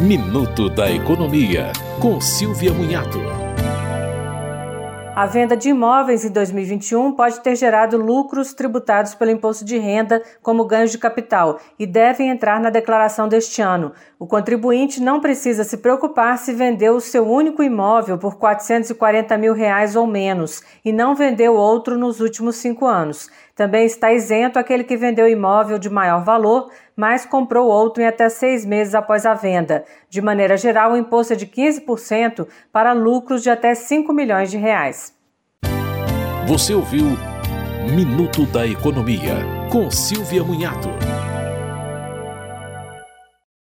Minuto da Economia, com Silvia Munhato. A venda de imóveis em 2021 pode ter gerado lucros tributados pelo imposto de renda como ganhos de capital e devem entrar na declaração deste ano. O contribuinte não precisa se preocupar se vendeu o seu único imóvel por 440 mil reais ou menos e não vendeu outro nos últimos cinco anos. Também está isento aquele que vendeu imóvel de maior valor, mas comprou outro em até seis meses após a venda. De maneira geral, o imposto é de 15% para lucros de até 5 milhões de reais. Você ouviu Minuto da Economia, com Silvia Munhato.